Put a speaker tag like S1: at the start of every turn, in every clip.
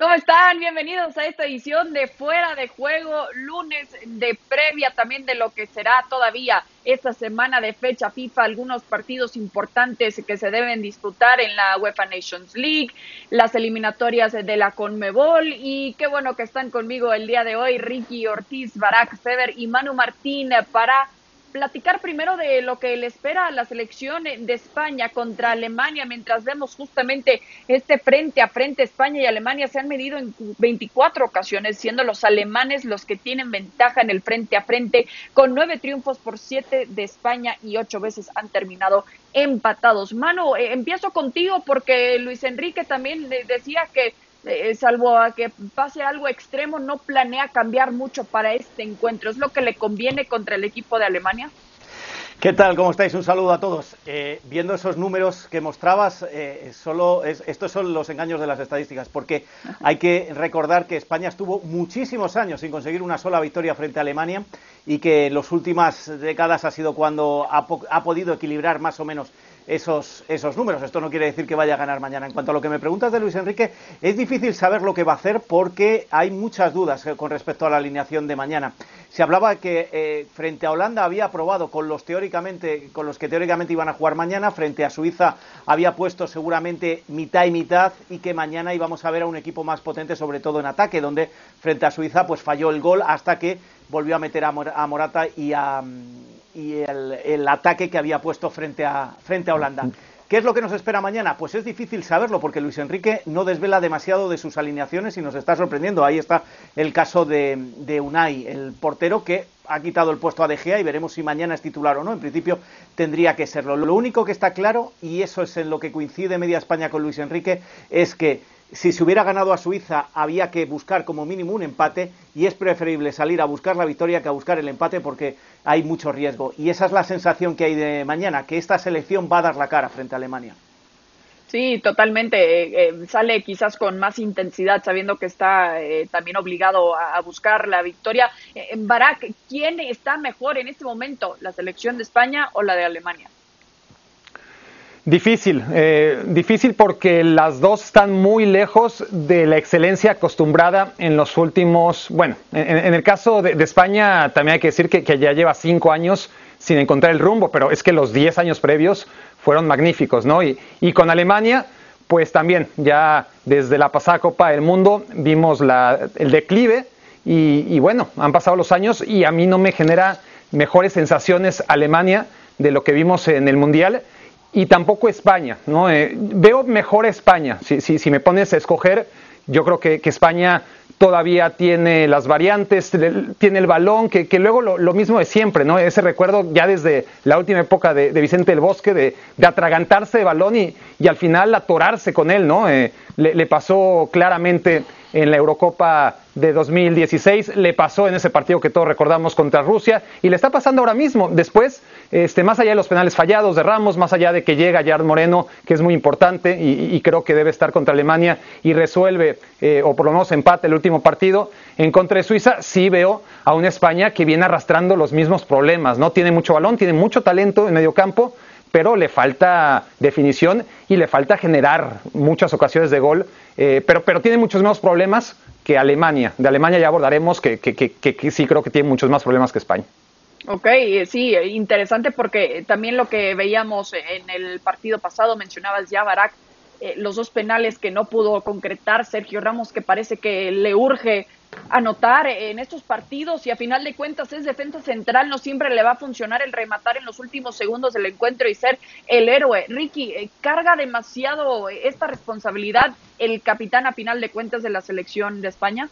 S1: ¿Cómo están? Bienvenidos a esta edición de Fuera de Juego, lunes de previa también de lo que será todavía esta semana de fecha FIFA, algunos partidos importantes que se deben disfrutar en la UEFA Nations League, las eliminatorias de la Conmebol y qué bueno que están conmigo el día de hoy Ricky Ortiz, Barack Feber y Manu Martín para platicar primero de lo que le espera a la selección de España contra Alemania, mientras vemos justamente este frente a frente España y Alemania se han medido en 24 ocasiones, siendo los alemanes los que tienen ventaja en el frente a frente, con nueve triunfos por siete de España y ocho veces han terminado empatados. Mano, eh, empiezo contigo porque Luis Enrique también decía que eh, salvo a que pase algo extremo, no planea cambiar mucho para este encuentro. ¿Es lo que le conviene contra el equipo de Alemania?
S2: ¿Qué tal? ¿Cómo estáis? Un saludo a todos. Eh, viendo esos números que mostrabas, eh, solo estos son los engaños de las estadísticas, porque hay que recordar que España estuvo muchísimos años sin conseguir una sola victoria frente a Alemania y que en las últimas décadas ha sido cuando ha, ha podido equilibrar más o menos esos, esos números. Esto no quiere decir que vaya a ganar mañana. En cuanto a lo que me preguntas de Luis Enrique, es difícil saber lo que va a hacer porque hay muchas dudas eh, con respecto a la alineación de mañana. Se hablaba que eh, frente a Holanda había probado con los teóricamente, con los que teóricamente iban a jugar mañana, frente a Suiza había puesto seguramente mitad y mitad y que mañana íbamos a ver a un equipo más potente, sobre todo en ataque, donde frente a Suiza pues falló el gol hasta que volvió a meter a Morata y a y el, ataque que había puesto frente a, frente a Holanda. ¿Qué es lo que nos espera mañana? Pues es difícil saberlo porque Luis Enrique no desvela demasiado de sus alineaciones y nos está sorprendiendo. Ahí está el caso de, de Unai, el portero que ha quitado el puesto a De Gea y veremos si mañana es titular o no. En principio tendría que serlo. Lo único que está claro, y eso es en lo que coincide Media España con Luis Enrique, es que si se hubiera ganado a Suiza había que buscar como mínimo un empate y es preferible salir a buscar la victoria que a buscar el empate porque hay mucho riesgo. Y esa es la sensación que hay de mañana, que esta selección va a dar la cara frente a Alemania.
S1: Sí, totalmente. Eh, eh, sale quizás con más intensidad, sabiendo que está eh, también obligado a, buscar la victoria. Barak, ¿quién está mejor en este momento, la selección de España o la de Alemania?
S3: Difícil, eh, difícil porque las dos están muy lejos de la excelencia acostumbrada en los últimos, bueno, en, el caso de, España también hay que decir que, ya lleva cinco años sin encontrar el rumbo, pero es que los diez años previos fueron magníficos, ¿no? Y, con Alemania, pues también ya desde la pasada Copa del Mundo vimos el declive y, y bueno, han pasado los años y a mí no me genera mejores sensaciones Alemania de lo que vimos en el Mundial y tampoco España. ¿no? Eh, veo mejor España. Si, si, si, me pones a escoger, yo creo que, que, España todavía tiene las variantes, tiene el balón, que, que luego lo, mismo de siempre, ¿no? Ese recuerdo ya desde la última época de, Vicente del Bosque, de, de, atragantarse de balón y, y, al final atorarse con él, ¿no? Eh, le, le pasó claramente en la Eurocopa de 2016, le pasó en ese partido que todos recordamos contra Rusia y le está pasando ahora mismo. Después, este, más allá de los penales fallados de Ramos, más allá de que llega Yard Moreno, que es muy importante y, creo que debe estar contra Alemania y resuelve, eh, o por lo menos empate el último partido en contra de Suiza, sí veo a una España que viene arrastrando los mismos problemas, ¿no? Tiene mucho balón, tiene mucho talento en medio campo, pero le falta definición y le falta generar muchas ocasiones de gol, eh, pero, tiene muchos menos problemas que Alemania. De Alemania ya abordaremos que, sí creo que tiene muchos más problemas que España.
S1: Ok, eh, sí, eh, interesante porque también lo que veíamos en el partido pasado, mencionabas ya, Barak, los dos penales que no pudo concretar Sergio Ramos, que parece que le urge anotar en estos partidos y a final de cuentas es defensa central, no siempre le va a funcionar el rematar en los últimos segundos del encuentro y ser el héroe. Ricky, eh, ¿carga demasiado esta responsabilidad el capitán a final de cuentas de la selección de España?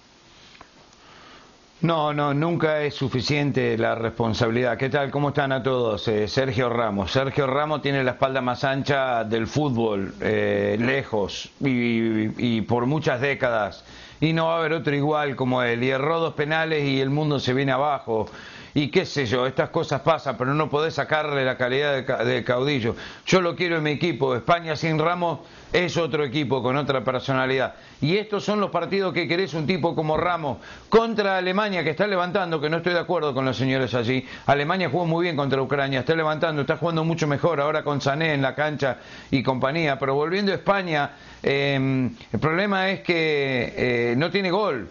S4: No, no, nunca es suficiente la responsabilidad. ¿Qué tal? ¿Cómo están a todos? Eh, Sergio Ramos. Sergio Ramos tiene la espalda más ancha del fútbol, eh, lejos y por muchas décadas y no va a haber otro igual como él. Y erró dos penales y el mundo se viene abajo. Y qué sé yo, estas cosas pasan, pero no podés sacarle la calidad de, caudillo. Yo lo quiero en mi equipo, España sin Ramos es otro equipo con otra personalidad. Y estos son los partidos que querés un tipo como Ramos contra Alemania que está levantando, que no estoy de acuerdo con los señores allí. Alemania jugó muy bien contra Ucrania, está levantando, está jugando mucho mejor ahora con Sané en la cancha y compañía. Pero volviendo a España, eh, el problema es que eh, no tiene gol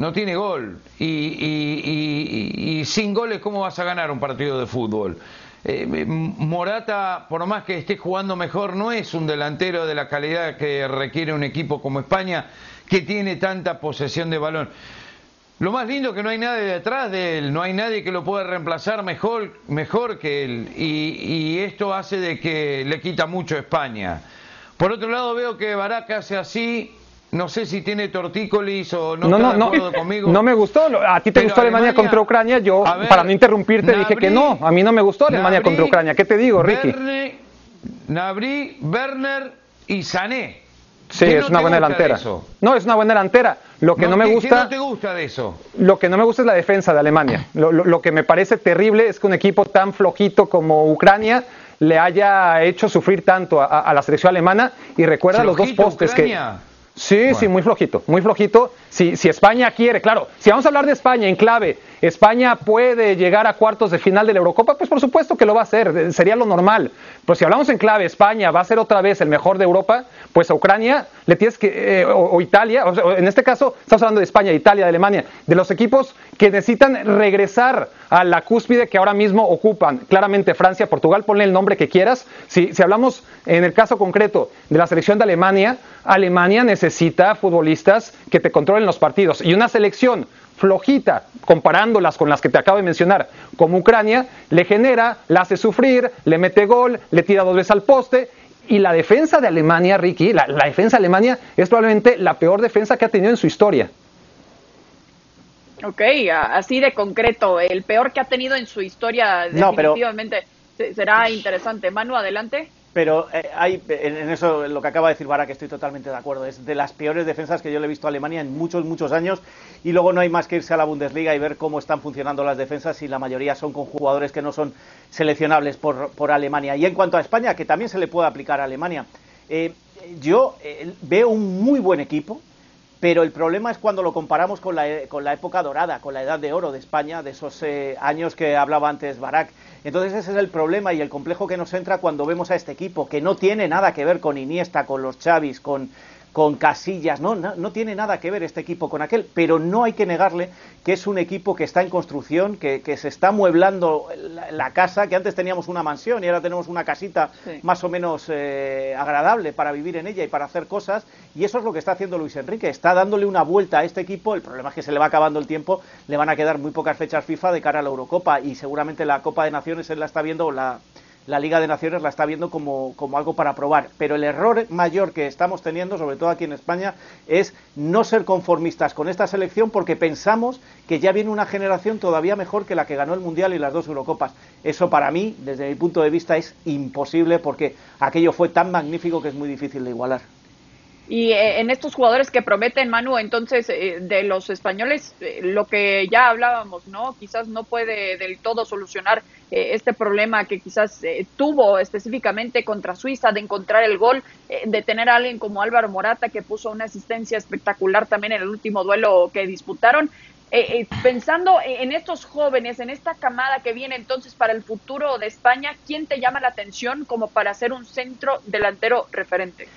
S4: no tiene gol. Y, sin goles, ¿cómo vas a ganar un partido de fútbol? Eh, Morata, por más que esté jugando mejor, no es un delantero de la calidad que requiere un equipo como España, que tiene tanta posesión de balón. Lo más lindo es que no hay nadie detrás de él, no hay nadie que lo pueda reemplazar mejor, mejor que él. Y, esto hace de que le quita mucho a España. Por otro lado, veo que Baraka hace así no sé si tiene tortícolis o no, no, no,
S3: de conmigo. No me gustó. A ti te gustó Alemania, contra Ucrania. Yo, para no interrumpirte, dije que no. A mí no me gustó Alemania contra Ucrania. ¿Qué te digo, Ricky?
S4: Nabri, Werner y Sané.
S3: Sí, es una buena delantera. No, es una buena delantera. Lo que no, me gusta. ¿qué
S4: no te gusta de eso?
S3: Lo que no me gusta es la defensa de Alemania. Lo, que me parece terrible es que un equipo tan flojito como Ucrania le haya hecho sufrir tanto a, la selección alemana. Y recuerda los dos postes que. Sí, sí, muy flojito, muy flojito. Si, si España quiere, claro, si vamos a hablar de España en clave, España puede llegar a cuartos de final de la Eurocopa, pues por supuesto que lo va a hacer, sería lo normal. Pero si hablamos en clave, España va a ser otra vez el mejor de Europa, pues a Ucrania le tienes que, eh, o, Italia, o en este caso estamos hablando de España, Italia, de Alemania, de los equipos que necesitan regresar a la cúspide que ahora mismo ocupan. Claramente Francia, Portugal, ponle el nombre que quieras. Si, si hablamos en el caso concreto de la selección de Alemania, Alemania necesita futbolistas que te controlen los partidos. Y una selección flojita, comparándolas con las que te acabo de mencionar, como Ucrania, le genera, la hace sufrir, le mete gol, le tira dos veces al poste. Y la defensa de Alemania, Ricky, la, defensa de Alemania es probablemente la peor defensa que ha tenido en su historia.
S1: Ok, así de concreto, el peor que ha tenido en su historia, definitivamente será interesante. Manu, adelante.
S2: Pero eh, hay, en eso, lo que acaba de decir que estoy totalmente de acuerdo, es de las peores defensas que yo le he visto a Alemania en muchos, muchos años. Y luego no hay más que irse a la Bundesliga y ver cómo están funcionando las defensas y la mayoría son con jugadores que no son seleccionables por, por Alemania. Y en cuanto a España, que también se le puede aplicar a Alemania, eh, yo eh, veo un muy buen equipo, pero el problema es cuando lo comparamos con la, con la época dorada, con la edad de oro de España, de esos años que hablaba antes Barak. Entonces ese es el problema y el complejo que nos entra cuando vemos a este equipo, que no tiene nada que ver con Iniesta, con los Chavis, con, con Casillas, no, no, tiene nada que ver este equipo con aquel, pero no hay que negarle que es un equipo que está en construcción, que, se está mueblando la, casa, que antes teníamos una mansión y ahora tenemos una casita más o menos eh, agradable para vivir en ella y para hacer cosas, y eso es lo que está haciendo Luis Enrique, está dándole una vuelta a este equipo, el problema es que se le va acabando el tiempo, le van a quedar muy pocas fechas FIFA de cara a la Eurocopa y seguramente la Copa de Naciones él la está viendo, la, la Liga de Naciones la está viendo como, algo para probar. Pero el error mayor que estamos teniendo, sobre todo aquí en España, es no ser conformistas con esta selección porque pensamos que ya viene una generación todavía mejor que la que ganó el Mundial y las dos Eurocopas. Eso para mí, desde mi punto de vista, es imposible porque aquello fue tan magnífico que es muy difícil de igualar.
S1: Y eh, en estos jugadores que prometen, Manu, entonces eh, de los españoles, eh, lo que ya hablábamos, ¿no? Quizás no puede del todo solucionar este problema que quizás tuvo específicamente contra Suiza de encontrar el gol, de tener a alguien como Álvaro Morata que puso una asistencia espectacular también en el último duelo que disputaron. pensando en estos jóvenes, en esta camada que viene entonces para el futuro de España, ¿quién te llama la atención como para ser un centro delantero referente?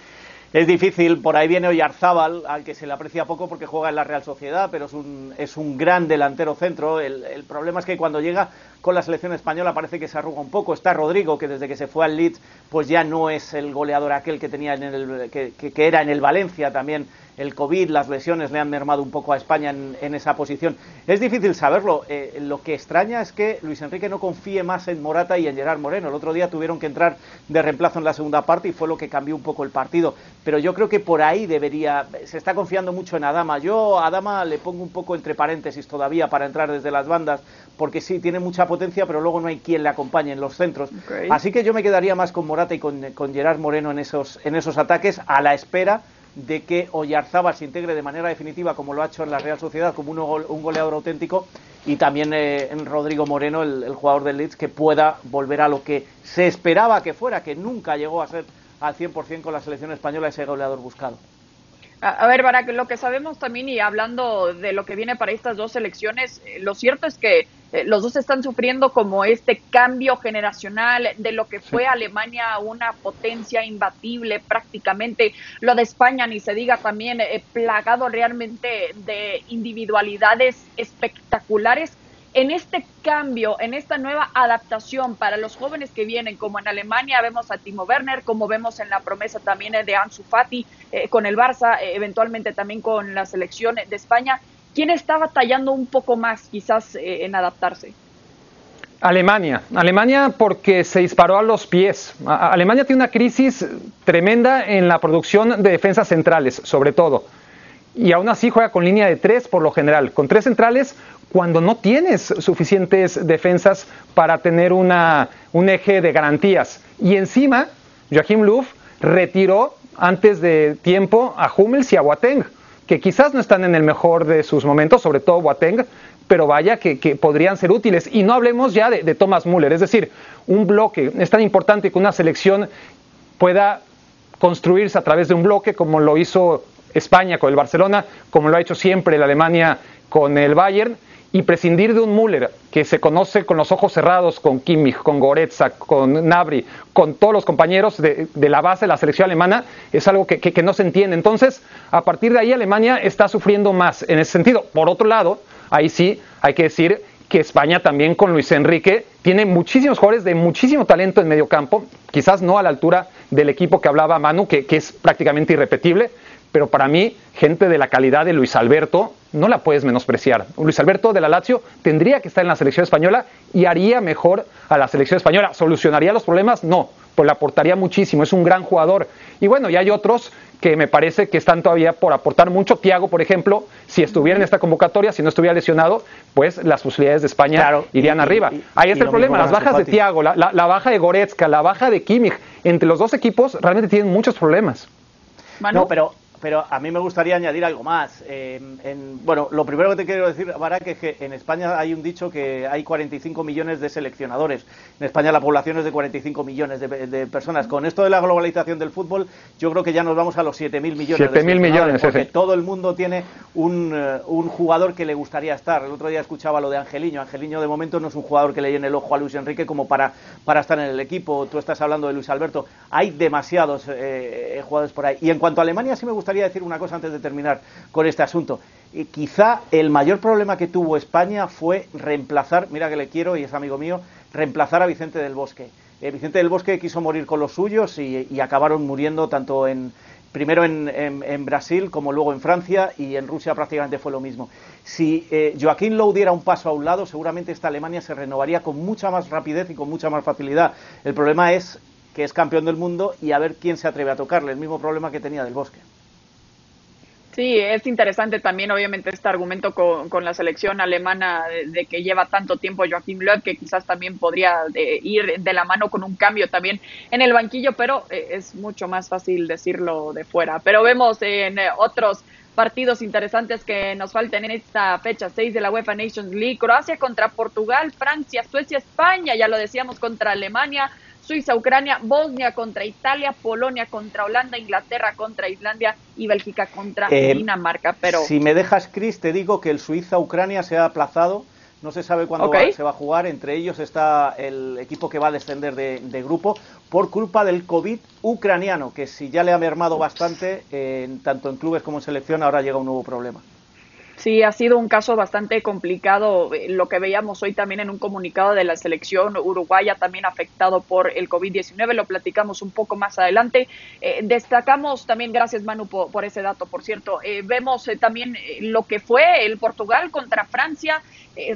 S2: Es difícil, por ahí viene Oyarzábal, al que se le aprecia poco porque juega en la Real Sociedad, pero es un, es un gran delantero centro. El, el problema es que cuando llega con la selección española parece que se arruga un poco. Está Rodrigo, que desde que se fue al Leeds, pues ya no es el goleador aquel que tenía en el, que, que era en el Valencia también el COVID, las lesiones le han mermado un poco a España en, esa posición. Es difícil saberlo. Eh, lo que extraña es que Luis Enrique no confíe más en Morata y en Gerard Moreno. El otro día tuvieron que entrar de reemplazo en la segunda parte y fue lo que cambió un poco el partido. Pero yo creo que por ahí debería. Se está confiando mucho en Adama. Yo a Adama le pongo un poco entre paréntesis todavía para entrar desde las bandas, porque sí, tiene mucha potencia, pero luego no hay quien le acompañe en los centros. Así que yo me quedaría más con Morata y con, con Gerard Moreno en esos, en esos ataques, a la espera de que Oyarzábal se integre de manera definitiva, como lo ha hecho en la Real Sociedad, como un, goleador auténtico, y también eh, en Rodrigo Moreno, el, el, jugador del Leeds, que pueda volver a lo que se esperaba que fuera, que nunca llegó a ser al 100% con la selección española ese goleador buscado.
S1: A, ver, Barak, lo que sabemos también y hablando de lo que viene para estas dos elecciones, eh, lo cierto es que eh, los dos están sufriendo como este cambio generacional de lo que fue Alemania una potencia imbatible prácticamente, lo de España ni se diga también eh, plagado realmente de individualidades espectaculares en este cambio, en esta nueva adaptación para los jóvenes que vienen, como en Alemania vemos a Timo Werner, como vemos en la promesa también de Ansu Fati eh, con el Barça, eh, eventualmente también con la selección de España, ¿quién está batallando un poco más quizás eh, en adaptarse?
S3: Alemania. Alemania porque se disparó a los pies. Alemania tiene una crisis tremenda en la producción de defensas centrales, sobre todo. Y aún así juega con línea de tres por lo general. Con tres centrales, cuando no tienes suficientes defensas para tener una, un eje de garantías. Y encima, Joachim Löw retiró antes de tiempo a Hummels y a Boateng, que quizás no están en el mejor de sus momentos, sobre todo Boateng, pero vaya que, podrían ser útiles. Y no hablemos ya de, de, Thomas Müller, es decir, un bloque es tan importante que una selección pueda construirse a través de un bloque como lo hizo España con el Barcelona, como lo ha hecho siempre la Alemania con el Bayern y prescindir de un Müller que se conoce con los ojos cerrados con Kimmich, con Goretzka, con Nabri, con todos los compañeros de, la base de la selección alemana, es algo que, no se entiende. Entonces, a partir de ahí Alemania está sufriendo más en ese sentido. Por otro lado, ahí sí hay que decir que España también con Luis Enrique tiene muchísimos jugadores de muchísimo talento en medio campo, quizás no a la altura del equipo que hablaba Manu, que, que es prácticamente irrepetible, pero para mí, gente de la calidad de Luis Alberto, no la puedes menospreciar. Luis Alberto de la Lazio tendría que estar en la selección española y haría mejor a la selección española. ¿Solucionaría los problemas? No, pues le aportaría muchísimo, es un gran jugador. Y bueno, y hay otros que me parece que están todavía por aportar mucho. Tiago, por ejemplo, si estuviera en esta convocatoria, si no estuviera lesionado, pues las posibilidades de España irían arriba. Ahí está el problema, las bajas de Tiago, la, la, baja de Goretzka, la baja de Kimmich, entre los dos equipos realmente tienen muchos problemas.
S2: No, pero pero a mí me gustaría añadir algo más. en, bueno, lo primero que te quiero decir, Barak, es que en España hay un dicho que hay 45 millones de seleccionadores. En España la población es de 45 millones de, personas. Con esto de la globalización del fútbol, yo creo que ya nos vamos a los 7.000 millones.
S3: 7.000 millones,
S2: porque todo el mundo tiene un, eh, un, jugador que le gustaría estar. El otro día escuchaba lo de Angeliño. Angeliño de momento no es un jugador que le llene el ojo a Luis Enrique como para, para estar en el equipo. Tú estás hablando de Luis Alberto. Hay demasiados eh, jugadores por ahí. Y en cuanto a Alemania, sí me gustaría decir una cosa antes de terminar con este asunto. Y quizá el mayor problema que tuvo España fue reemplazar, mira que le quiero y es amigo mío, reemplazar a Vicente del Bosque. Eh, Vicente del Bosque quiso morir con los suyos y, acabaron muriendo tanto en, primero en, Brasil como luego en Francia y en Rusia prácticamente fue lo mismo. Si eh, Joaquín Lowe diera un paso a un lado, seguramente esta Alemania se renovaría con mucha más rapidez y con mucha más facilidad. El problema es que es campeón del mundo y a ver quién se atreve a tocarle, el mismo problema que tenía del Bosque.
S1: Sí, es interesante también, obviamente, este argumento con, la selección alemana de, que lleva tanto tiempo Joachim Löw, que quizás también podría eh, ir de la mano con un cambio también en el banquillo, pero eh, es mucho más fácil decirlo de fuera. Pero vemos en eh, otros partidos interesantes que nos faltan en esta fecha 6 de la UEFA Nations League. Croacia contra Portugal, Francia, Suecia, España, ya lo decíamos, contra Alemania, Suiza, Ucrania, Bosnia contra Italia, Polonia contra Holanda, Inglaterra contra Islandia y Bélgica contra eh, Dinamarca. Pero
S2: si me dejas, Chris, te digo que el Suiza-Ucrania se ha aplazado. No se sabe cuándo se va a jugar. Entre ellos está el equipo que va a descender de, grupo por culpa del COVID ucraniano, que si ya le ha mermado bastante, tanto en clubes como en selección, ahora llega un nuevo problema.
S1: Sí, ha sido un caso bastante complicado. Eh, lo que veíamos hoy también en un comunicado de la selección uruguaya, también afectado por el COVID-19, lo platicamos un poco más adelante. Eh, destacamos también, gracias Manu por, ese dato, por cierto, eh, vemos también lo que fue el Portugal contra Francia.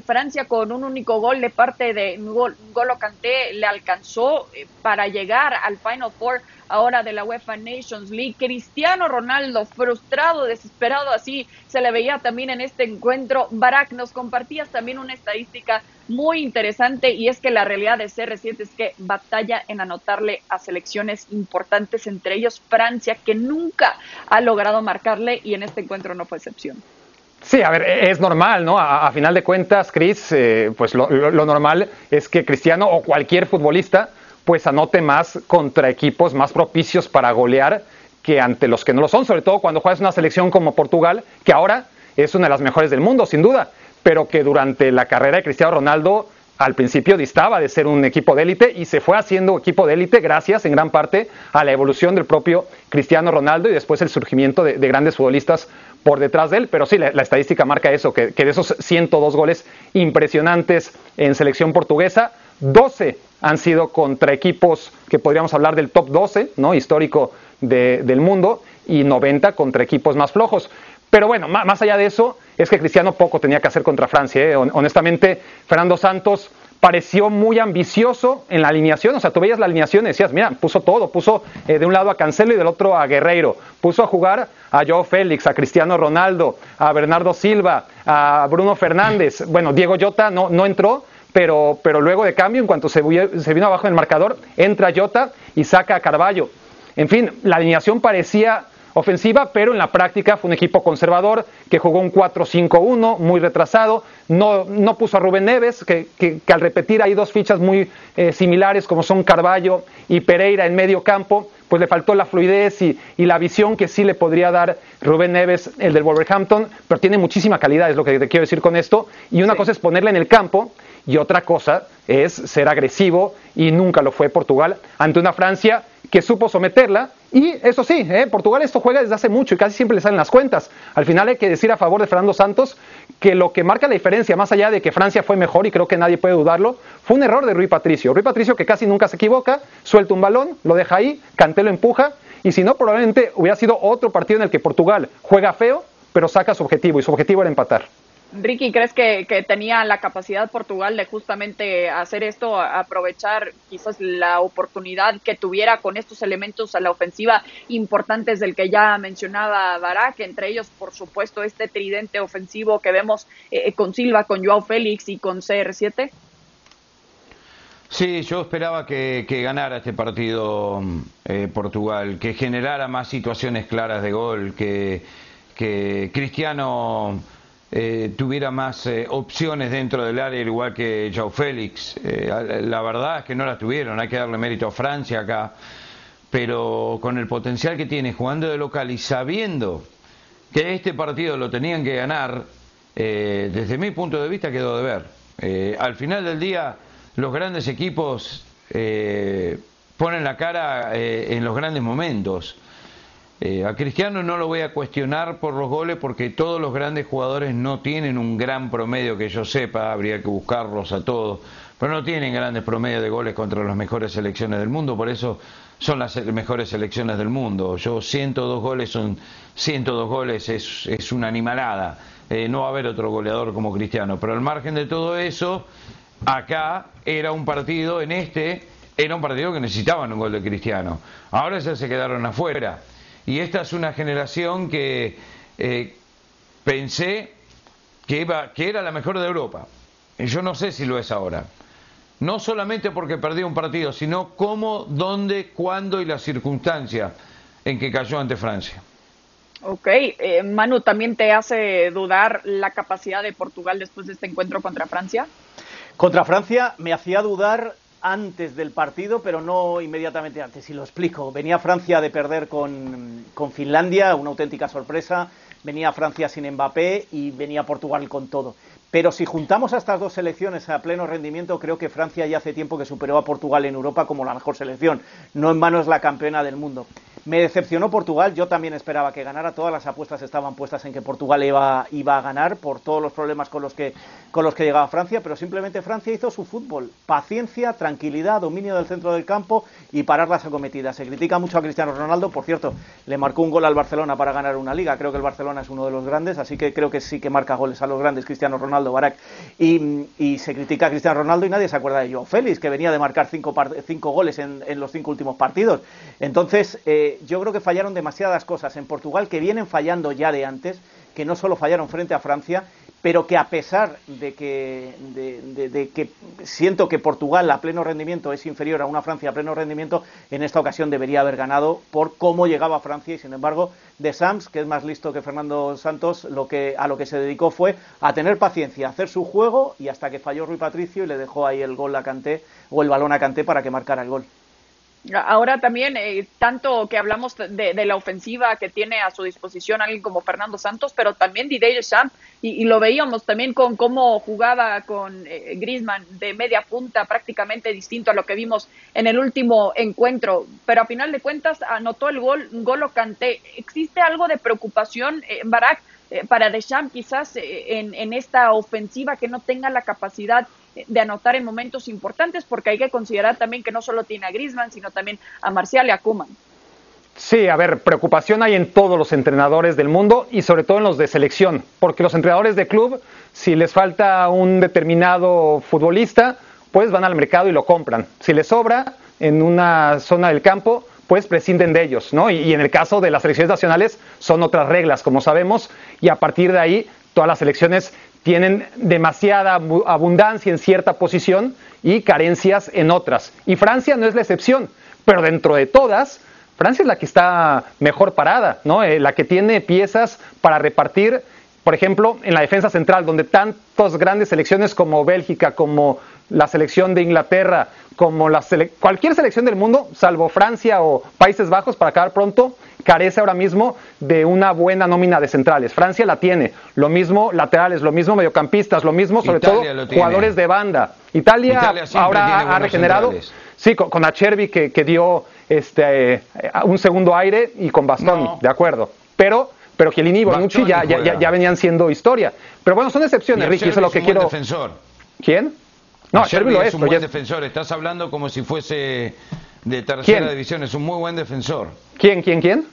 S1: Francia con un único gol de parte de N'Golo Kanté le alcanzó para llegar al Final Four ahora de la UEFA Nations League. Cristiano Ronaldo, frustrado, desesperado, así se le veía también en este encuentro. Barak, nos compartías también una estadística muy interesante y es que la realidad de CR7 es que batalla en anotarle a selecciones importantes, entre ellos Francia, que nunca ha logrado marcarle y en este encuentro no fue excepción.
S3: Sí, a ver, e-, es normal, ¿no? A, final de cuentas, Chris, eh, pues lo, normal es que Cristiano o cualquier futbolista pues anote más contra equipos más propicios para golear que ante los que no lo son, sobre todo cuando juegas una selección como Portugal, que ahora es una de las mejores del mundo, sin duda, pero que durante la carrera de Cristiano Ronaldo al principio distaba de ser un equipo de élite y se fue haciendo equipo de élite gracias en gran parte a la evolución del propio Cristiano Ronaldo y después el surgimiento de, grandes futbolistas por detrás de él. Pero sí, la, estadística marca eso, que, de esos 102 goles impresionantes en selección portuguesa, 12 han sido contra equipos que podríamos hablar del top 12, ¿no? histórico del mundo, y 90 contra equipos más flojos. Pero bueno, más allá de eso, es que Cristiano poco tenía que hacer contra Francia. ¿eh? Honestamente, Fernando Santos pareció muy ambicioso en la alineación. O sea, tú veías la alineación y decías, mira, puso todo. Puso eh, de un lado a Cancelo y del otro a Guerreiro. Puso a jugar a Joe Félix, a Cristiano Ronaldo, a Bernardo Silva, a Bruno Fernández. Bueno, Diego Jota no, no entró, pero, pero luego de cambio, en cuanto se, se vino abajo en el marcador, entra Jota y saca a Carballo. En fin, la alineación parecía ofensiva, pero en la práctica fue un equipo conservador que jugó un 4-5-1 muy retrasado, no, no puso a Rubén Neves, que, que, al repetir hay dos fichas muy eh, similares como son Carballo y Pereira en medio campo, pues le faltó la fluidez y, y, la visión que sí le podría dar Rubén Neves, el del Wolverhampton, pero tiene muchísima calidad, es lo que te quiero decir con esto, y una cosa es ponerla en el campo y otra cosa es ser agresivo y nunca lo fue Portugal ante una Francia que supo someterla. Y eso sí, ¿eh? Portugal esto juega desde hace mucho y casi siempre le salen las cuentas. Al final hay que decir a favor de Fernando Santos que lo que marca la diferencia, más allá de que Francia fue mejor y creo que nadie puede dudarlo, fue un error de Rui Patricio. Rui Patricio que casi nunca se equivoca, suelta un balón, lo deja ahí, Canté lo empuja y si no probablemente hubiera sido otro partido en el que Portugal juega feo, pero saca su objetivo y su objetivo era empatar.
S1: Ricky, ¿crees que, tenía la capacidad Portugal de justamente hacer esto, aprovechar quizás la oportunidad que tuviera con estos elementos a la ofensiva importantes del que ya mencionaba Barak, entre ellos, por supuesto, este tridente ofensivo que vemos eh, con Silva, con Joao Félix y con CR7?
S4: Sí, yo esperaba que, ganara este partido eh, Portugal, que generara más situaciones claras de gol, que Cristiano eh, tuviera más eh, opciones dentro del área, igual que Joe Félix. Eh, la verdad es que no las tuvieron, hay que darle mérito a Francia acá, pero con el potencial que tiene jugando de local y sabiendo que este partido lo tenían que ganar, desde mi punto de vista quedó de ver. al final del día, los grandes equipos ponen la cara en los grandes momentos. Eh, a Cristiano no lo voy a cuestionar por los goles porque todos los grandes jugadores no tienen un gran promedio que yo sepa, habría que buscarlos a todos, pero no tienen grandes promedios de goles contra las mejores selecciones del mundo, por eso son las mejores selecciones del mundo. Yo 102 goles son 102 goles es, es una animalada. Eh, no va a haber otro goleador como Cristiano, pero al margen de todo eso, acá era un partido en este era un partido que necesitaban un gol de Cristiano. Ahora ya se quedaron afuera. Y esta es una generación que eh, pensé que, iba, que era la mejor de Europa. Y yo no sé si lo es ahora. No solamente porque perdió un partido, sino cómo, dónde, cuándo y la circunstancia en que cayó ante Francia.
S1: Ok, eh, Manu, ¿también te hace dudar la capacidad de Portugal después de este encuentro contra Francia?
S2: Contra Francia me hacía dudar antes del partido, pero no inmediatamente antes. Y lo explico. Venía Francia de perder con, con, Finlandia, una auténtica sorpresa. Venía Francia sin Mbappé y venía Portugal con todo. Pero si juntamos a estas dos selecciones a pleno rendimiento, creo que Francia ya hace tiempo que superó a Portugal en Europa como la mejor selección. No en vano es la campeona del mundo. Me decepcionó Portugal, yo también esperaba que ganara, todas las apuestas estaban puestas en que Portugal iba, iba a ganar por todos los problemas con los, que, con los que llegaba Francia, pero simplemente Francia hizo su fútbol, paciencia, tranquilidad, dominio del centro del campo y parar las acometidas. Se critica mucho a Cristiano Ronaldo, por cierto, le marcó un gol al Barcelona para ganar una liga, creo que el Barcelona es uno de los grandes, así que creo que sí que marca goles a los grandes Cristiano Ronaldo, Barak, y, se critica a Cristiano Ronaldo y nadie se acuerda de Joao Félix, que venía de marcar cinco, cinco goles en, en los cinco últimos partidos. Entonces, eh, yo creo que fallaron demasiadas cosas en Portugal que vienen fallando ya de antes, que no solo fallaron frente a Francia, pero que a pesar de que, de, que siento que Portugal a pleno rendimiento es inferior a una Francia a pleno rendimiento, en esta ocasión debería haber ganado por cómo llegaba Francia y sin embargo de Sams, que es más listo que Fernando Santos, lo que, a lo que se dedicó fue a tener paciencia, a hacer su juego y hasta que falló Rui Patricio y le dejó ahí el gol a Canté o el balón a Canté para que marcara el gol.
S1: Ahora también, eh, tanto que hablamos de, la ofensiva que tiene a su disposición alguien como Fernando Santos, pero también Didier Deschamps, y, lo veíamos también con cómo jugaba con eh, Griezmann de media punta, prácticamente distinto a lo que vimos en el último encuentro, pero a final de cuentas anotó el gol, Golo Canté. ¿Existe algo de preocupación, eh, Barak, eh, para Deschamps quizás en, en esta ofensiva que no tenga la capacidad de anotar en momentos importantes, porque hay que considerar también que no solo tiene a Griezmann, sino también a Marcial y a Kuman.
S3: Sí, a ver, preocupación hay en todos los entrenadores del mundo y sobre todo en los de selección, porque los entrenadores de club, si les falta un determinado futbolista, pues van al mercado y lo compran. Si les sobra en una zona del campo, pues prescinden de ellos, ¿no? Y, y, en el caso de las selecciones nacionales son otras reglas, como sabemos, y a partir de ahí todas las selecciones tienen demasiada abundancia en cierta posición y carencias en otras. Y Francia no es la excepción, pero dentro de todas, Francia es la que está mejor parada, ¿no? Eh, la que tiene piezas para repartir, por ejemplo, en la defensa central, donde tantas grandes selecciones como Bélgica, como la selección de Inglaterra, como la cualquier selección del mundo, salvo Francia o Países Bajos, para acabar pronto, carece ahora mismo de una buena nómina de centrales. Francia la tiene, lo mismo laterales, lo mismo mediocampistas, lo mismo sobre todo jugadores de banda. Italia, ahora ha regenerado, sí, con, Achervi que, dio este, eh, un segundo aire y con Bastoni, de acuerdo. Pero pero Chiellini y Bonucci ya, ya, venían siendo historia. Pero bueno, son excepciones, Ricky, eso es lo que quiero.
S4: Defensor.
S3: ¿Quién?
S4: No, Achervi lo es. Es un buen defensor, estás hablando como si fuese de tercera división, es un muy buen defensor.
S3: ¿Quién, quién, quién?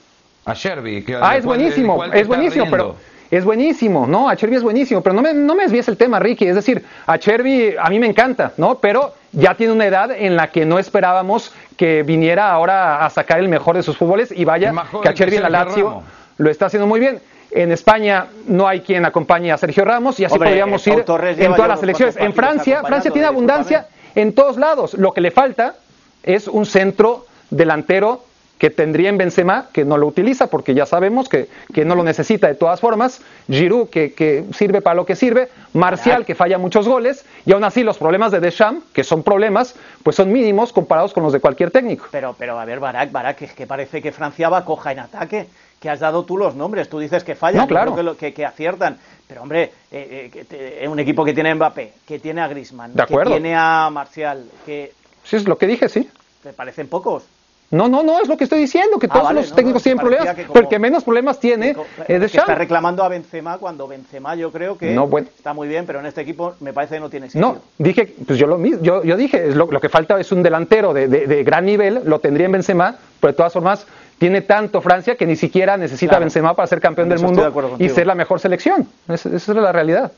S4: A Sherby.
S3: Que ah, es buenísimo, es buenísimo, pero es buenísimo, ¿no? Es buenísimo, pero no me, no me desvíes el tema, Ricky. Es decir, a Cherby a mí me encanta, ¿no? Pero ya tiene una edad en la que no esperábamos que viniera ahora a sacar el mejor de sus fútboles y vaya que a Cherby en la Lazio lo está haciendo muy bien. En España no hay quien acompañe a Sergio Ramos y así podríamos ir en todas las elecciones. En Francia, Francia tiene abundancia en todos lados. Lo que le falta es un centro delantero que tendría en Benzema, que no lo utiliza porque ya sabemos que, que no lo necesita de todas formas, Giroud que, que, sirve para lo que sirve, Marcial que falla muchos goles y aún así los problemas de Deschamps, que son problemas, pues son mínimos comparados con los de cualquier técnico.
S2: Pero, pero a ver, Barak, Barak, es que parece que Francia va coja en ataque, que has dado tú los nombres, tú dices que fallan,
S3: claro.
S2: que, que, aciertan, pero hombre, eh, eh, un equipo que tiene a Mbappé, que tiene a Griezmann,
S3: que
S2: tiene a Marcial, que...
S3: Sí, es lo que dije, sí.
S2: ¿Te parecen pocos?
S3: No, no, no, es lo que estoy diciendo, que ah, todos los técnicos tienen problemas, porque menos problemas tiene es de
S2: Está reclamando a Benzema cuando Benzema yo creo que está muy bien, pero en este equipo me parece que no tiene sitio.
S3: No, dije, pues yo lo yo, yo dije, lo, lo que falta es un delantero de, de, gran nivel, lo tendría en Benzema, pero de todas formas tiene tanto Francia que ni siquiera necesita Benzema para ser campeón del mundo y ser la mejor selección. esa es la realidad.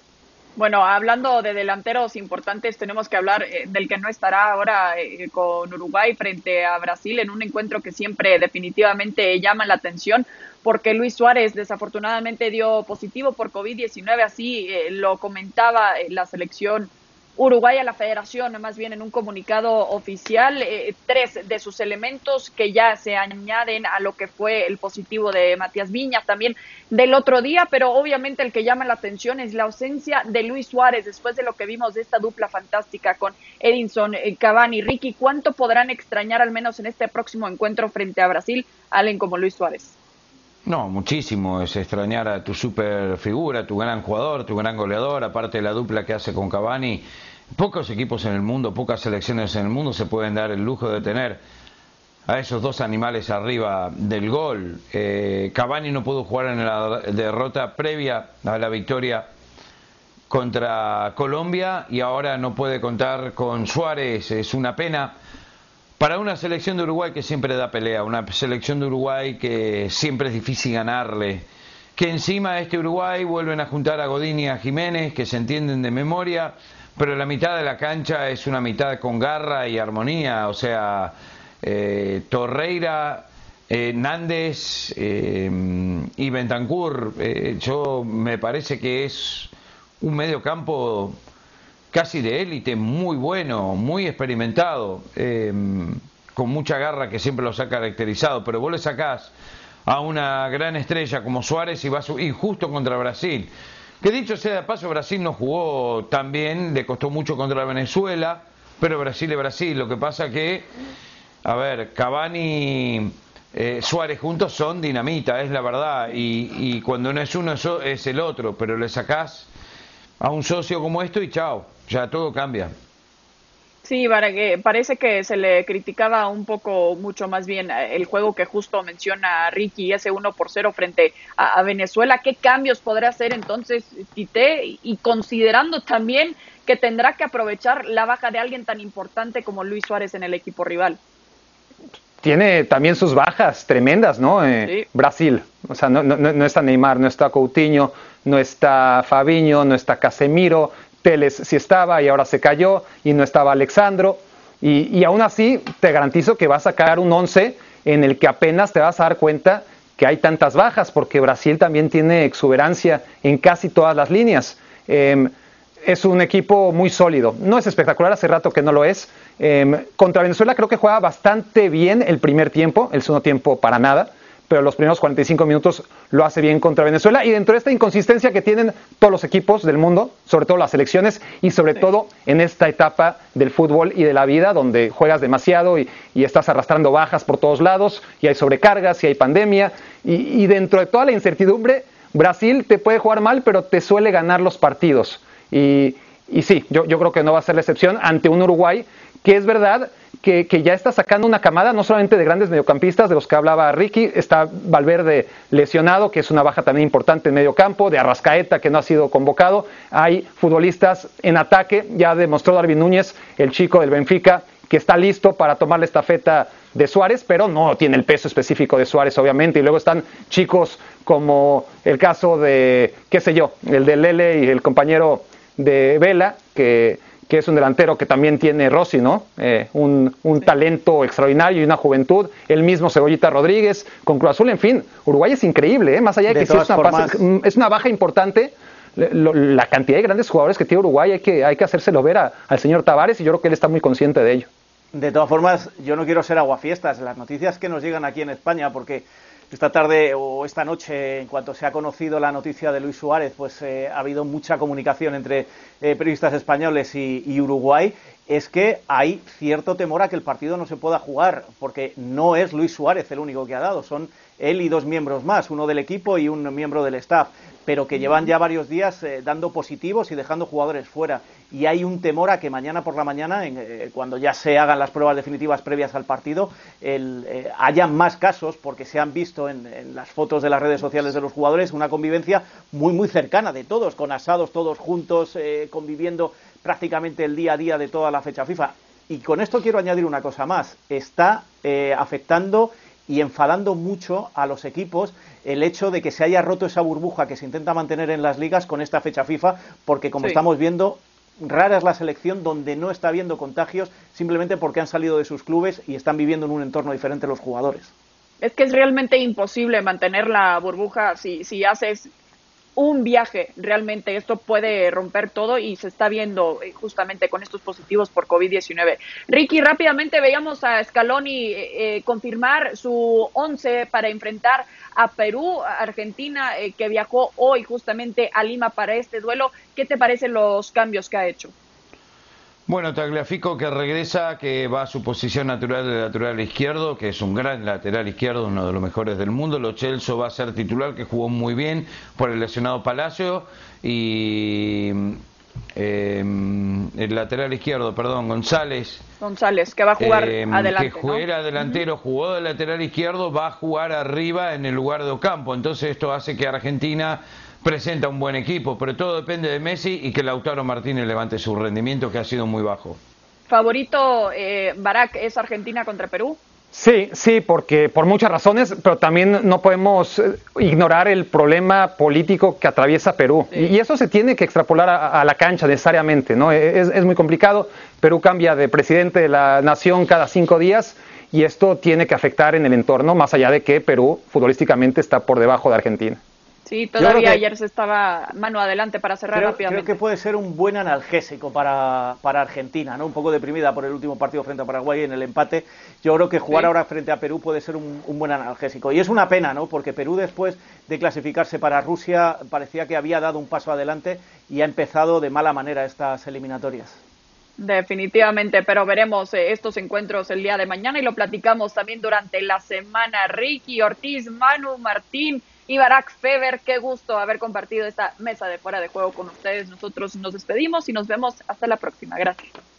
S1: Bueno, hablando de delanteros importantes, tenemos que hablar eh, del que no estará ahora eh, con Uruguay frente a Brasil en un encuentro que siempre definitivamente llama la atención porque Luis Suárez desafortunadamente dio positivo por COVID-19, así eh, lo comentaba la selección Uruguay a la federación, más bien en un comunicado oficial, eh, tres de sus elementos que ya se añaden a lo que fue el positivo de Matías Viña también del otro día, pero obviamente el que llama la atención es la ausencia de Luis Suárez después de lo que vimos de esta dupla fantástica con Edinson eh, Cavani. Ricky, ¿cuánto podrán extrañar al menos en este próximo encuentro frente a Brasil alguien como Luis Suárez?
S4: No, muchísimo. Es extrañar a tu super figura, tu gran jugador, tu gran goleador, aparte de la dupla que hace con Cavani. Pocos equipos en el mundo, pocas selecciones en el mundo se pueden dar el lujo de tener a esos dos animales arriba del gol. Eh, Cavani no pudo jugar en la derrota previa a la victoria contra Colombia y ahora no puede contar con Suárez. Es una pena para una selección de Uruguay que siempre da pelea, una selección de Uruguay que siempre es difícil ganarle. Que encima este Uruguay vuelven a juntar a Godín y a Jiménez, que se entienden de memoria, pero la mitad de la cancha es una mitad con garra y armonía, o sea, eh, Torreira, eh, Nández eh, y Bentancur, yo me parece que es un medio campo casi de élite, muy bueno, muy experimentado, con mucha garra que siempre los ha caracterizado, pero vos le sacás a una gran estrella como Suárez y vas injusto contra Brasil. Que dicho sea de paso, Brasil no jugó tan bien, le costó mucho contra Venezuela, pero Brasil es Brasil. Lo que pasa que a ver, Cavani, eh, Suárez juntos son dinamita, es la verdad, y, cuando no es uno es el otro, pero le sacás a un socio como esto y chao, ya todo cambia.
S1: Sí, para que parece que se le criticaba un poco mucho más bien eh, el juego que justo menciona Ricky, ese 1 por 0 frente a, Venezuela. ¿Qué cambios podrá hacer entonces Tite? Y considerando también que tendrá que aprovechar la baja de alguien tan importante como Luis Suárez en el equipo rival
S3: tiene también sus bajas tremendas, ¿no? Eh, Brasil, o sea, no, no, no, está Neymar, no está Coutinho, no está Fabiño, no está Casemiro, Teles sí estaba y ahora se cayó, y no estaba Alexandro, y, y aún así te garantizo que va a sacar un 11 en el que apenas te vas a dar cuenta que hay tantas bajas, porque Brasil también tiene exuberancia en casi todas las líneas. Em, es un equipo muy sólido. No es espectacular, hace rato que no lo es. Em, contra Venezuela creo que juega bastante bien el primer tiempo, el segundo tiempo para nada, pero los primeros 45 minutos lo hace bien contra Venezuela. Y dentro de esta inconsistencia que tienen todos los equipos del mundo, sobre todo las selecciones y sobre todo en esta etapa del fútbol y de la vida donde juegas demasiado y, estás arrastrando bajas por todos lados y hay sobrecargas y hay pandemia. Y, y dentro de toda la incertidumbre, Brasil te puede jugar mal, pero te suele ganar los partidos. Y, sí, yo, creo que no va a ser la excepción ante un Uruguay que es verdad que, ya está sacando una camada no solamente de grandes mediocampistas de los que hablaba Ricky, está Valverde lesionado, que es una baja también importante en medio campo, de Arrascaeta que no ha sido convocado, hay futbolistas en ataque, ya demostró Darwin Núñez, el chico del Benfica, que está listo para tomar la estafeta de Suárez, pero no tiene el peso específico de Suárez, obviamente. Y luego están chicos como el caso de, qué sé yo, el de Lele y el compañero de Vela, que, que es un delantero que también tiene Rossi, ¿no? Eh, un, un talento extraordinario y una juventud. El mismo Cebollita Rodríguez, con Cruz Azul, en fin. Uruguay es increíble, ¿eh? Más allá de, que sí es, una es una baja importante. la cantidad de grandes jugadores que tiene Uruguay hay que, hay que hacérselo ver al señor Tavares y yo creo que él está muy consciente de ello.
S2: De todas formas, yo no quiero ser aguafiestas. Las noticias que nos llegan aquí en España, porque esta tarde o esta noche, en cuanto se ha conocido la noticia de Luis Suárez, pues eh, ha habido mucha comunicación entre eh, periodistas españoles y, Uruguay. Es que hay cierto temor a que el partido no se pueda jugar, porque no es Luis Suárez el único que ha dado, son él y dos miembros más, uno del equipo y un miembro del staff pero que llevan ya varios días eh, dando positivos y dejando jugadores fuera. Y hay un temor a que mañana por la mañana, eh, cuando ya se hagan las pruebas definitivas previas al partido, eh, haya más casos, porque se han visto en, las fotos de las redes sociales de los jugadores una convivencia muy, muy cercana de todos, con asados todos juntos, conviviendo prácticamente el día a día de toda la fecha FIFA. Y con esto quiero añadir una cosa más. Está afectando y enfadando mucho a los equipos el hecho de que se haya roto esa burbuja que se intenta mantener en las ligas con esta fecha FIFA, porque como estamos viendo, rara es la selección donde no está habiendo contagios simplemente porque han salido de sus clubes y están viviendo en un entorno diferente los jugadores.
S1: Es que es realmente imposible mantener la burbuja si, si haces un viaje. Realmente esto puede romper todo y se está viendo eh, justamente con estos positivos por COVID-19. Ricky, rápidamente veíamos a Scaloni eh, eh, confirmar su 11 para enfrentar a Perú, Argentina, que viajó hoy justamente a Lima para este duelo. ¿Qué te parecen los cambios que ha hecho?
S4: Bueno, Tagliafico que regresa, que va a su posición natural de lateral izquierdo, que es un gran lateral izquierdo, uno de los mejores del mundo. Lo Chelso va a ser titular, que jugó muy bien por el lesionado Palacio. Y Em, el lateral izquierdo, perdón, González.
S1: González, que va a jugar
S4: em,
S1: adelante.
S4: Que juega delantero, jugó de lateral izquierdo, va a jugar arriba en el lugar de Ocampo. Entonces esto hace que Argentina presenta un buen equipo, pero todo depende de Messi y que Lautaro Martínez levante su rendimiento que ha sido muy bajo.
S1: ¿Favorito, eh, Barak, es Argentina contra Perú?
S3: Sí, sí, porque por muchas razones, pero también no podemos eh, ignorar el problema político que atraviesa Perú. Y, eso se tiene que extrapolar a, la cancha necesariamente, ¿no? E, es, es, muy complicado. Perú cambia de presidente de la nación cada cinco días y esto tiene que afectar en el entorno, más allá de que Perú futbolísticamente está por debajo de Argentina.
S1: Sí, todavía ayer se estaba mano adelante para cerrar rápidamente.
S2: Creo que puede ser un buen analgésico para, para, Argentina, ¿no? Un poco deprimida por el último partido frente a Paraguay en el empate. Yo creo que jugar ahora frente a Perú puede ser un, un, buen analgésico. Y es una pena, ¿no? Porque Perú después de clasificarse para Rusia parecía que había dado un paso adelante y ha empezado de mala manera estas eliminatorias.
S1: Definitivamente, pero veremos eh, estos encuentros el día de mañana y lo platicamos también durante la semana. Ricky Ortiz, Manu Martín y Barack Feber. Qué gusto haber compartido esta mesa de fuera de juego con ustedes. Nosotros nos despedimos y nos vemos hasta la próxima. Gracias.